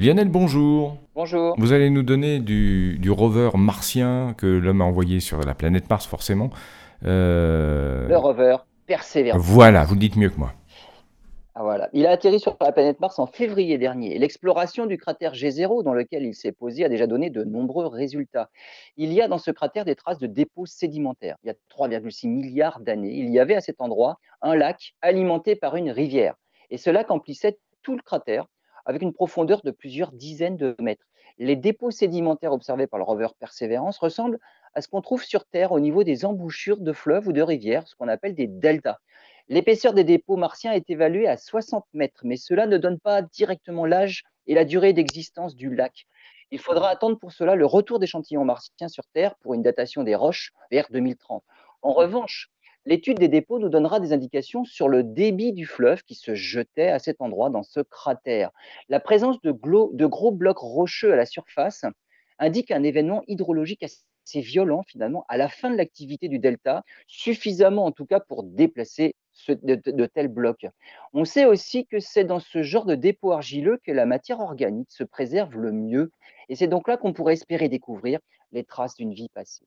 Lionel, bonjour. Bonjour. Vous allez nous donner du, rover martien que l'homme a envoyé sur la planète Mars, forcément. Euh, le rover Persévérance. Voilà, vous le dites mieux que moi. Ah, voilà. Il a atterri sur la planète Mars en février dernier. L'exploration du cratère G0, dans lequel il s'est posé, a déjà donné de nombreux résultats. Il y a dans ce cratère des traces de dépôts sédimentaires. Il y a 3,6 milliards d'années, il y avait à cet endroit un lac alimenté par une rivière. Et ce lac emplissait tout le cratère avec une profondeur de plusieurs dizaines de mètres. Les dépôts sédimentaires observés par le rover Perseverance ressemblent à ce qu'on trouve sur Terre au niveau des embouchures de fleuves ou de rivières, ce qu'on appelle des deltas. L'épaisseur des dépôts martiens est évaluée à 60 mètres, mais cela ne donne pas directement l'âge et la durée d'existence du lac. Il faudra attendre pour cela le retour d'échantillons martiens sur Terre pour une datation des roches vers 2030. En revanche, L'étude des dépôts nous donnera des indications sur le débit du fleuve qui se jetait à cet endroit dans ce cratère. La présence de, gros blocs rocheux à la surface indique un événement hydrologique assez violent finalement à la fin de l'activité du delta, suffisamment en tout cas pour déplacer de, tels blocs. On sait aussi que c'est dans ce genre de dépôt argileux que la matière organique se préserve le mieux, et c'est donc là qu'on pourrait espérer découvrir les traces d'une vie passée.